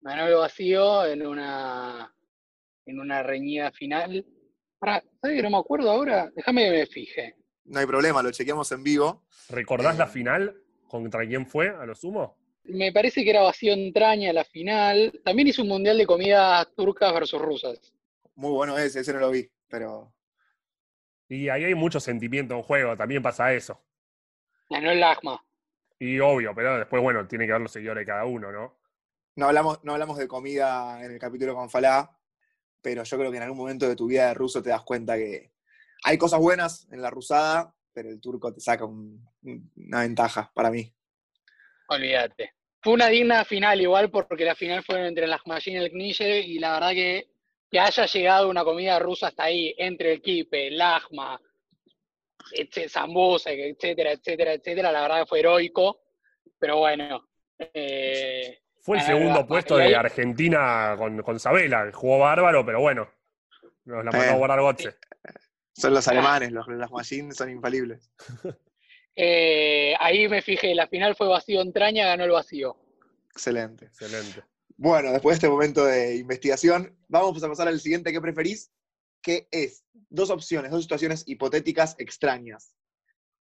Ganó el vacío en una, en una reñida final. ¿sabes que no me acuerdo ahora? Déjame que me fije. No hay problema, lo chequeamos en vivo. ¿Recordás la eh, final? ¿Contra quién fue, a lo sumo? Me parece que era vacío entraña la final. También hizo un mundial de comidas turcas versus rusas. Muy bueno ese, ese no lo vi, pero. Y ahí hay mucho sentimiento en juego, también pasa eso. Ganó el Lagma. Y obvio, pero después, bueno, tiene que ver los seguidores de cada uno, ¿no? No hablamos, no hablamos de comida en el capítulo con Falá, pero yo creo que en algún momento de tu vida de ruso te das cuenta que hay cosas buenas en la rusada, pero el turco te saca una ventaja para mí. Olvídate. Fue una digna final igual porque la final fue entre las y el Knisher y la verdad que que haya llegado una comida rusa hasta ahí, entre el kipe, el lahma, zambusa, etcétera, etcétera, etcétera, la verdad que fue heroico, pero bueno, eh, fue el segundo puesto de Argentina con, con Sabela, jugó bárbaro, pero bueno, nos la mandó a guardar Gotze. Son los alemanes, los, los machines son infalibles. Eh, ahí me fijé, la final fue vacío entraña, ganó el vacío. Excelente. Excelente. Bueno, después de este momento de investigación, vamos a pasar al siguiente que preferís, que es dos opciones, dos situaciones hipotéticas extrañas.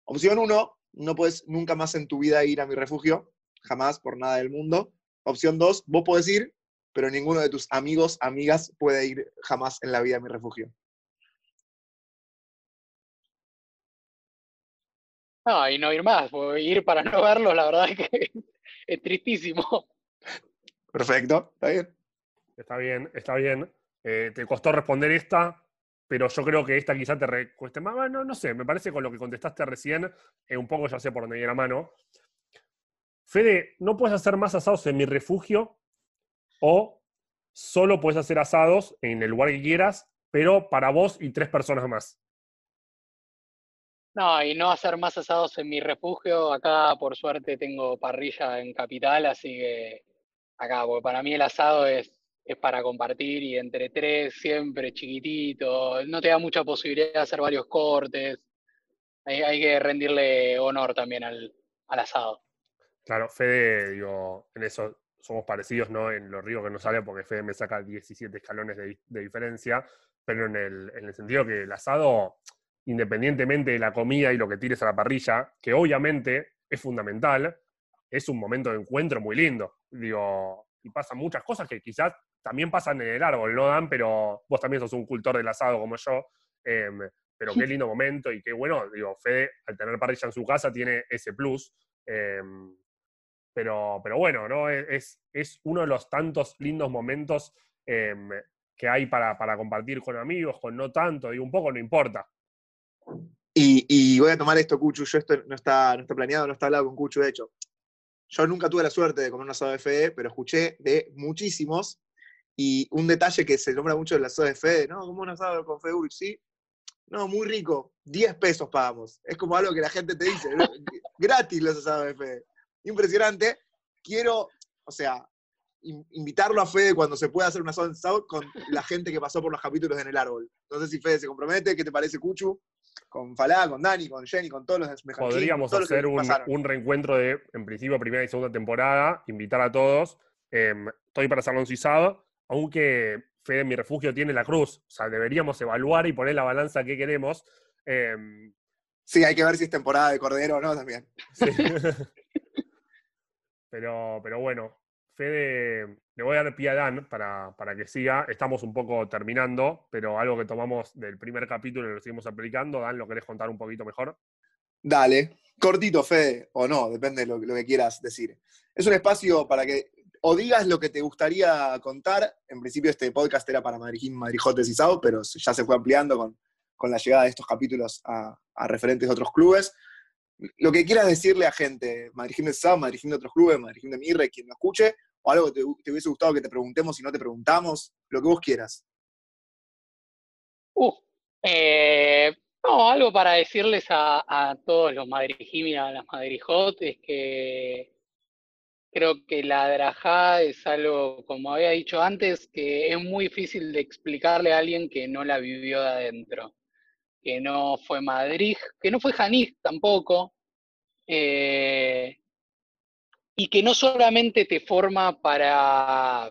Opción uno, no puedes nunca más en tu vida ir a mi refugio, jamás, por nada del mundo. Opción dos, vos podés ir, pero ninguno de tus amigos, amigas puede ir jamás en la vida a mi refugio. No, y no ir más, ir para no verlos, la verdad es que es tristísimo. Perfecto, está bien. Está bien, está bien. Eh, te costó responder esta, pero yo creo que esta quizá te cueste más. Bueno, no sé, me parece con lo que contestaste recién, eh, un poco ya sé por dónde viene la mano. Fede, ¿no puedes hacer más asados en mi refugio? O solo puedes hacer asados en el lugar que quieras, pero para vos y tres personas más. No, y no hacer más asados en mi refugio. Acá, por suerte, tengo parrilla en Capital, así que acá, porque para mí el asado es, es para compartir y entre tres, siempre chiquitito. No te da mucha posibilidad de hacer varios cortes. Hay, hay que rendirle honor también al asado. Claro, Fede, digo, en eso somos parecidos, ¿no? En lo río que no sale, porque Fede me saca 17 escalones de, diferencia, pero en el, en el, sentido que el asado, independientemente de la comida y lo que tires a la parrilla, que obviamente es fundamental, es un momento de encuentro muy lindo. Digo, y pasan muchas cosas que quizás también pasan en el árbol, no dan, pero vos también sos un cultor del asado como yo. Em, pero qué lindo momento y qué bueno, digo, Fede, al tener parrilla en su casa, tiene ese plus. Em, pero, pero bueno, ¿no? Es, es uno de los tantos lindos momentos em, que hay para, para, compartir con amigos, con no tanto, y un poco no importa. Y, voy a tomar esto, Cuchu, yo esto no está, no está planeado, no está hablado con Cuchu, de hecho. Yo nunca tuve la suerte de comer un asado de FE, pero escuché de muchísimos. Y un detalle que se nombra mucho en la asado de FE, ¿no? Como un asado con FE sí. No, muy rico. 10 pesos pagamos. Es como algo que la gente te dice. Gratis los asados de FE. Impresionante. Quiero, o sea, invitarlo a Fede cuando se pueda hacer un asado en con la gente que pasó por los capítulos en el árbol. No sé si Fede se compromete. ¿Qué te parece, Cuchu? con Falá, con Dani, con Jenny, con todos los Podríamos hacer un, reencuentro de, en principio, primera y segunda temporada, invitar a todos. Em, estoy para hacerlo un aunque Fede Mi Refugio tiene la cruz. O sea, deberíamos evaluar y poner la balanza que queremos. Em, sí, hay que ver si es temporada de Cordero o no también. pero, pero bueno, Fede, le voy a dar pie a Dan para, que siga. Estamos un poco terminando, pero algo que tomamos del primer capítulo y lo seguimos aplicando. Dan, ¿lo querés contar un poquito mejor? Dale, cortito, Fede, o no, depende de lo, que quieras decir. Es un espacio para que o digas lo que te gustaría contar. En principio este podcast era para Madrid, Madrijotes y Sao, pero ya se fue ampliando con, la llegada de estos capítulos a, referentes de otros clubes. Lo que quieras decirle a gente, Madrid de Sao, Madrid de otros clubes, Madrid de Mirre, quien lo escuche, o algo que te, hubiese gustado que te preguntemos y no te preguntamos, lo que vos quieras. Uh, eh, no, algo para decirles a, todos los y a las Madrid Hot es que creo que la Drajá es algo, como había dicho antes, que es muy difícil de explicarle a alguien que no la vivió de adentro, que no fue Madrid, que no fue Janís tampoco, eh, y que no solamente te forma para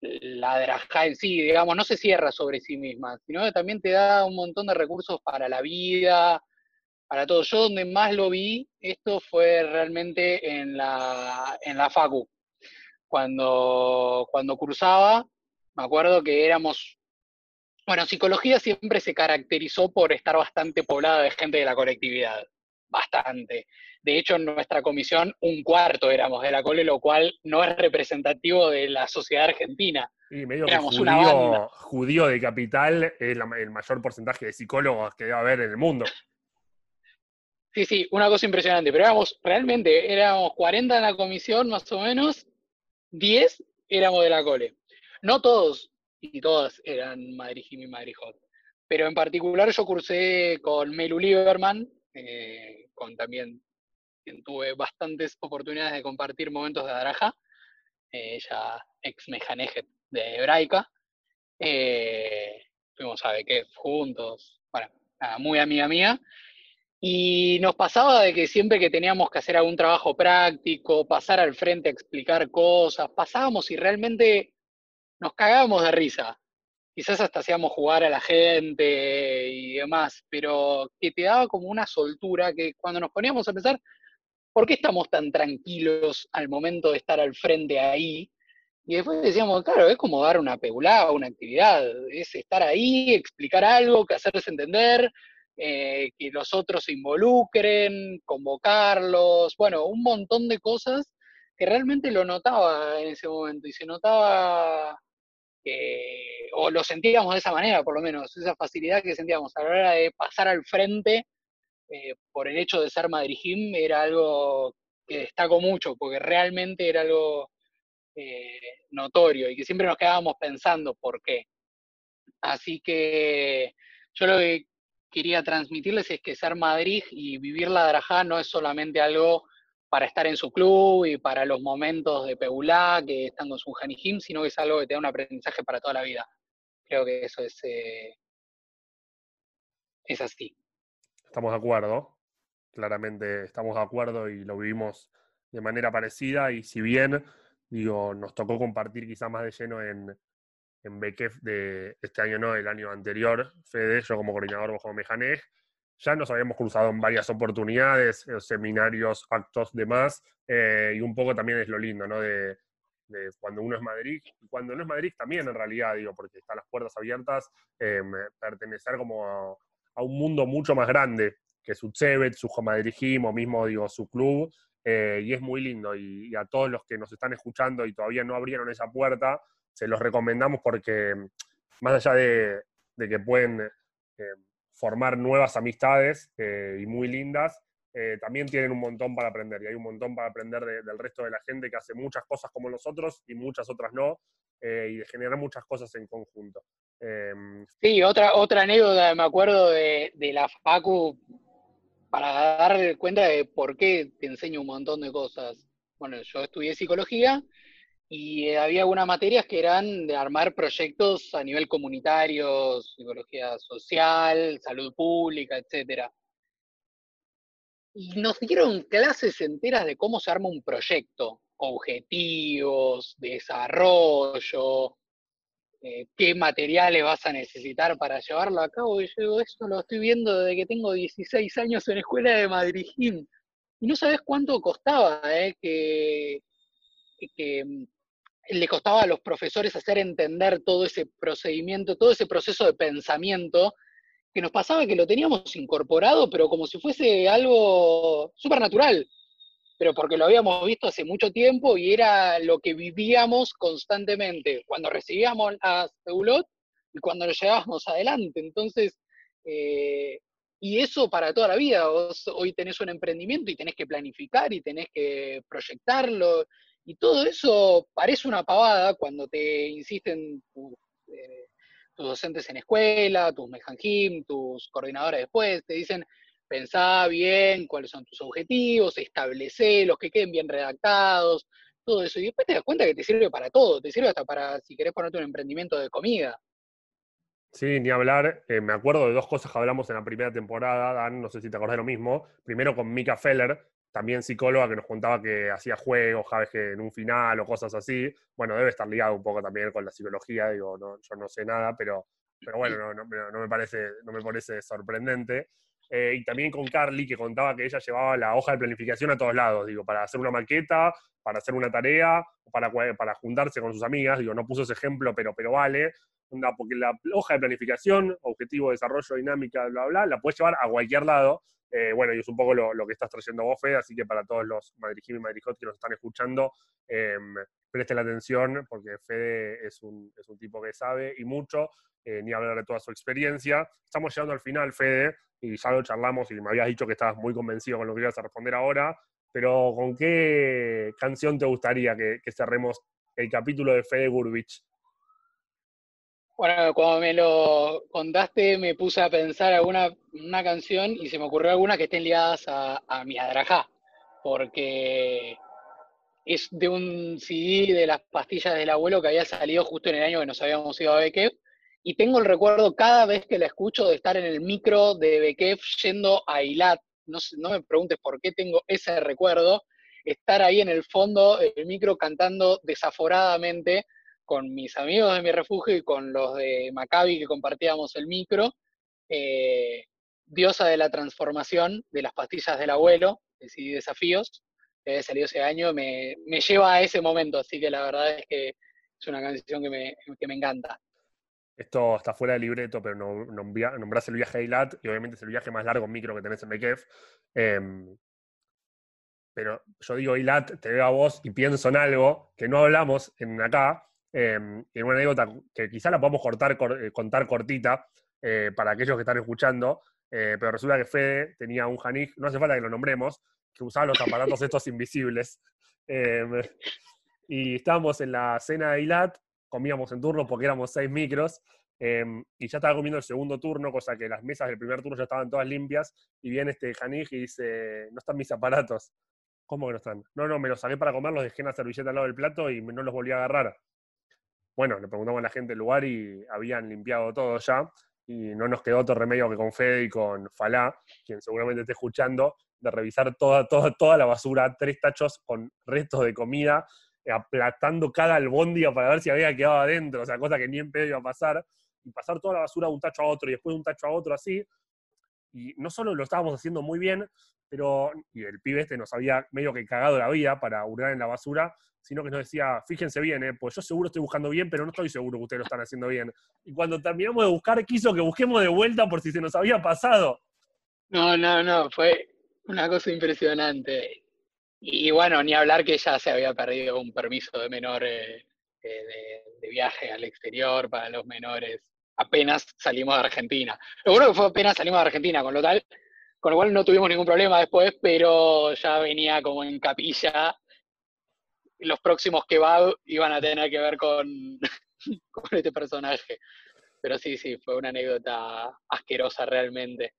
la drajá en sí, digamos, no se cierra sobre sí misma, sino que también te da un montón de recursos para la vida, para todo. Yo donde más lo vi, esto fue realmente en la, en la Facu. Cuando, cuando cursaba, me acuerdo que éramos, bueno, psicología siempre se caracterizó por estar bastante poblada de gente de la colectividad, bastante. De hecho, en nuestra comisión un cuarto éramos de la cole, lo cual no es representativo de la sociedad argentina. Y medio éramos que judío, judío de capital es el mayor porcentaje de psicólogos que debe haber en el mundo. Sí, sí, una cosa impresionante. Pero éramos, realmente, éramos 40 en la comisión, más o menos, 10 éramos de la cole. No todos y todas eran Madrid y Madrid. Pero en particular yo cursé con Melu Lieberman, eh, con también tuve bastantes oportunidades de compartir momentos de Daraja, eh, ella ex mejaneje de Hebraica. Eh, fuimos a Bequef juntos, bueno, muy amiga mía. Y nos pasaba de que siempre que teníamos que hacer algún trabajo práctico, pasar al frente a explicar cosas, pasábamos y realmente nos cagábamos de risa. Quizás hasta hacíamos jugar a la gente y demás, pero que te daba como una soltura que cuando nos poníamos a pensar, ¿por qué estamos tan tranquilos al momento de estar al frente ahí? Y después decíamos, claro, es como dar una peulada, una actividad, es estar ahí, explicar algo, que hacerles entender, eh, que los otros se involucren, convocarlos, bueno, un montón de cosas que realmente lo notaba en ese momento y se notaba que, o lo sentíamos de esa manera por lo menos, esa facilidad que sentíamos a la hora de pasar al frente eh, por el hecho de ser Madrid era algo que destacó mucho, porque realmente era algo eh, notorio y que siempre nos quedábamos pensando por qué. Así que yo lo que quería transmitirles es que ser Madrid y vivir la Drajá no es solamente algo para estar en su club y para los momentos de Peulá que están con su Janijim, sino que es algo que te da un aprendizaje para toda la vida. Creo que eso es, eh, es así. Estamos de acuerdo, claramente estamos de acuerdo y lo vivimos de manera parecida y si bien, digo, nos tocó compartir quizá más de lleno en, en BKF de este año, no, el año anterior, Fede, yo como coordinador bajo Mejanej, ya nos habíamos cruzado en varias oportunidades, eh, seminarios, actos, demás, eh, y un poco también es lo lindo, ¿no? De, cuando uno es Madrid, y cuando no es Madrid también en realidad, digo, porque están las puertas abiertas, eh, pertenecer como a, un mundo mucho más grande que su Chevet, su Madrid mismo digo, su club, eh, y es muy lindo. Y, a todos los que nos están escuchando y todavía no abrieron esa puerta, se los recomendamos porque más allá de, que pueden eh, formar nuevas amistades eh, y muy lindas, también tienen un montón para aprender y hay un montón para aprender del resto de la gente que hace muchas cosas como nosotros y muchas otras no, y de generar muchas cosas en conjunto. Em, sí, otra, otra anécdota, me acuerdo de, de la Facu, para dar cuenta de por qué te enseño un montón de cosas. Bueno, yo estudié psicología y había algunas materias que eran de armar proyectos a nivel comunitario, psicología social, salud pública, etc. Y nos dieron clases enteras de cómo se arma un proyecto, objetivos, desarrollo, eh, qué materiales vas a necesitar para llevarlo a cabo. Y yo esto lo estoy viendo desde que tengo 16 años en escuela de Madrid. Y no sabes cuánto costaba, eh, que, que mm, le costaba a los profesores hacer entender todo ese procedimiento, todo ese proceso de pensamiento, que nos pasaba que lo teníamos incorporado, pero como si fuese algo súper natural pero porque lo habíamos visto hace mucho tiempo y era lo que vivíamos constantemente cuando recibíamos a Seulot y cuando lo llevábamos adelante. Entonces, eh, y eso para toda la vida. hoy tenés un emprendimiento y tenés que planificar y tenés que proyectarlo. Y todo eso parece una pavada cuando te insisten tus, eh, docentes en escuela, tus mejanjim, tus coordinadores después, te dicen, pensá bien cuáles son tus objetivos, los que queden bien redactados, todo eso. Y después te das cuenta que te sirve para todo, te sirve hasta para si querés ponerte un emprendimiento de comida. Sí, ni hablar. Eh, me acuerdo de dos cosas que hablamos en la primera temporada, Dan, no sé si te acordás de lo mismo. Primero con Mika Feller, también psicóloga, que nos contaba que hacía juegos, sabes que en un final o cosas así. Bueno, debe estar ligado un poco también con la psicología, digo, no, yo no sé nada, pero, pero bueno, no, me parece, no me parece sorprendente. Eh, y también con Carly, que contaba que ella llevaba la hoja de planificación a todos lados, digo, para hacer una maqueta, para hacer una tarea, para, para juntarse con sus amigas, digo, no puso ese ejemplo, pero, pero vale, porque la hoja de planificación, objetivo, desarrollo, dinámica, bla, bla, la puedes llevar a cualquier lado, eh, bueno, y es un poco lo, que estás trayendo vos, Fede, así que para todos los Madrijim y que nos están escuchando, eh, presten la atención, porque Fede es un, es un tipo que sabe y mucho, eh, ni hablar de toda su experiencia. Estamos llegando al final, Fede, y ya lo charlamos y me habías dicho que estabas muy convencido con lo que ibas a responder ahora, pero ¿con qué canción te gustaría que, cerremos el capítulo de Fede Gurbich? Bueno, cuando me lo contaste me puse a pensar alguna una canción y se me ocurrió alguna que estén ligadas a, mi adrajá, porque es de un CD de las pastillas del abuelo que había salido justo en el año que nos habíamos ido a Beque y tengo el recuerdo cada vez que la escucho de estar en el micro de Bekef yendo a Ilat. No, no me preguntes por qué tengo ese recuerdo. Estar ahí en el fondo del micro cantando desaforadamente con mis amigos de mi refugio y con los de Maccabi que compartíamos el micro. Eh, Diosa de la transformación de las pastillas del abuelo, decidí desafíos, que salió ese año, me, me, lleva a ese momento, así que la verdad es que es una canción que me, que me encanta esto está fuera del libreto, pero no, nombrás el viaje a Eilat, y obviamente es el viaje más largo en micro que tenés en Bekef. Em, pero yo digo Eilat, te veo a vos y pienso en algo que no hablamos en acá, em, en una anécdota que quizá la podamos cortar, eh, contar cortita eh, para aquellos que están escuchando, eh, pero resulta que Fede tenía un Janij, no hace falta que lo nombremos, que usaba los aparatos estos invisibles. Em, y estábamos en la cena de Eilat comíamos en turno porque éramos seis micros, em, y ya estaba comiendo el segundo turno, cosa que las mesas del primer turno ya estaban todas limpias, y viene este Janij y dice, no están mis aparatos. ¿Cómo que no están? No, no, me los saqué para comer, los dejé en la servilleta al lado del plato y no los volví a agarrar. Bueno, le preguntamos a la gente del lugar y habían limpiado todo ya, y no nos quedó otro remedio que con Fede y con Falá, quien seguramente esté escuchando, de revisar toda, toda, toda la basura, tres tachos con restos de comida, aplastando cada albóndiga para ver si había quedado adentro, o sea, cosa que ni en pedo iba a pasar, y pasar toda la basura de un tacho a otro y después de un tacho a otro así. Y no solo lo estábamos haciendo muy bien, pero, y el pibe este nos había medio que cagado la vida para hurgar en la basura, sino que nos decía, fíjense bien, eh, pues yo seguro estoy buscando bien, pero no estoy seguro que ustedes lo están haciendo bien. Y cuando terminamos de buscar, quiso que busquemos de vuelta por si se nos había pasado. No, no, no, fue una cosa impresionante Y bueno, ni hablar que ella se había perdido un permiso de menor eh, eh, de, viaje al exterior para los menores. Apenas salimos de Argentina. Lo bueno que fue apenas salimos de Argentina, con lo tal, con lo cual no tuvimos ningún problema después, pero ya venía como en capilla. Los próximos que va iban a tener que ver con, con este personaje. Pero sí, sí, fue una anécdota asquerosa realmente.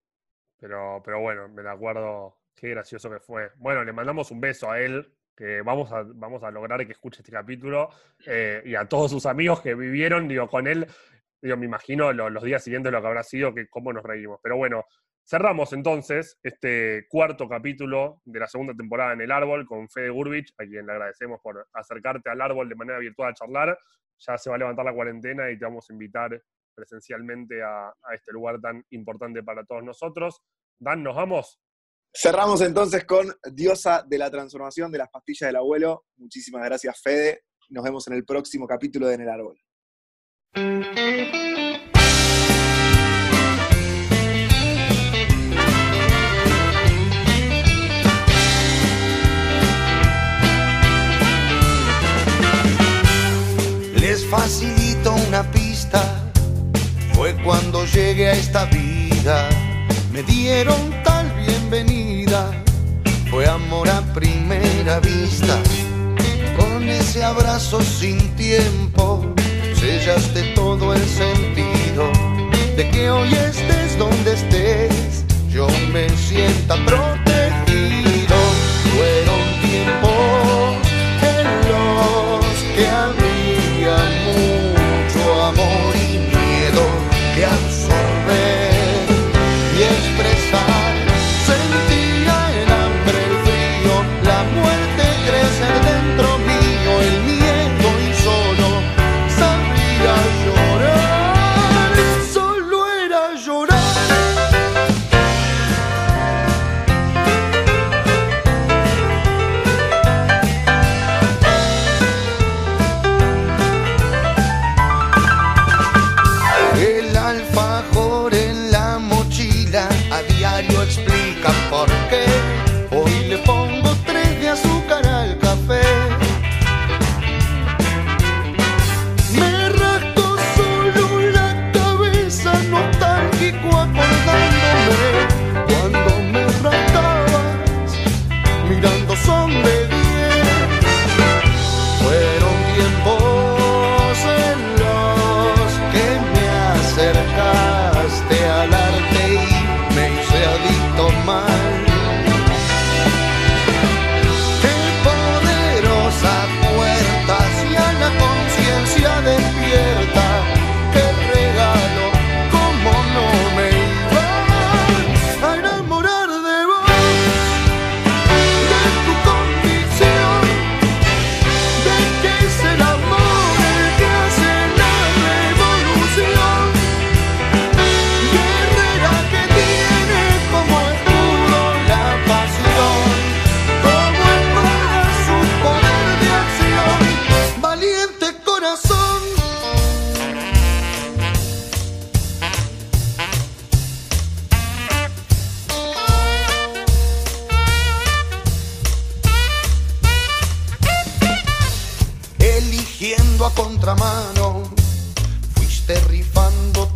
Pero, pero bueno, me la acuerdo, qué gracioso que fue. Bueno, le mandamos un beso a él, que vamos a, vamos a lograr que escuche este capítulo, eh, y a todos sus amigos que vivieron, digo, con él, digo, me imagino los días siguientes lo que habrá sido, que cómo nos reímos. Pero bueno, cerramos entonces este cuarto capítulo de la segunda temporada en El Árbol con Fede Gurbich, a quien le agradecemos por acercarte al árbol de manera virtual a charlar. Ya se va a levantar la cuarentena y te vamos a invitar presencialmente a, este lugar tan importante para todos nosotros. Dan, ¿nos vamos? Cerramos entonces con Diosa de la Transformación de las Pastillas del Abuelo. Muchísimas gracias, Fede. Nos vemos en el próximo capítulo de En el Árbol. Les facilito una pista fue cuando llegué a esta vida, me dieron fue amor a primera vista. Con ese abrazo sin tiempo, sellaste todo el sentido de que hoy estés donde estés, yo me sienta protegido. Fueron tiempos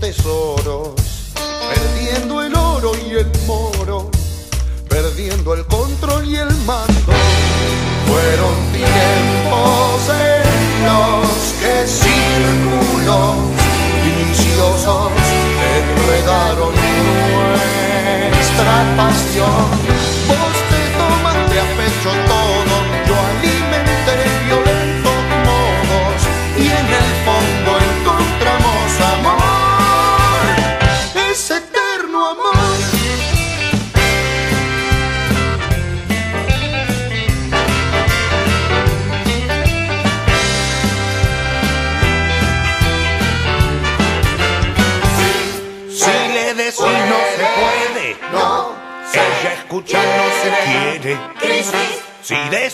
perdiendo el oro y el moro, perdiendo el control y el mando. Fueron tiempos en los que círculos viciosos enredaron nuestra pasión. Vos te tomaste a pecho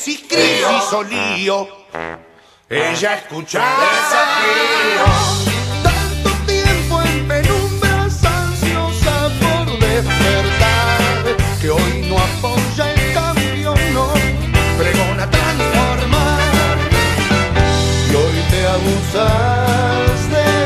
y crisis ella escuchaba desafío. Tanto tiempo en penumbras, ansiosa por despertar, que hoy no apoya el cambio, no pregona transformar. Y hoy te abusas de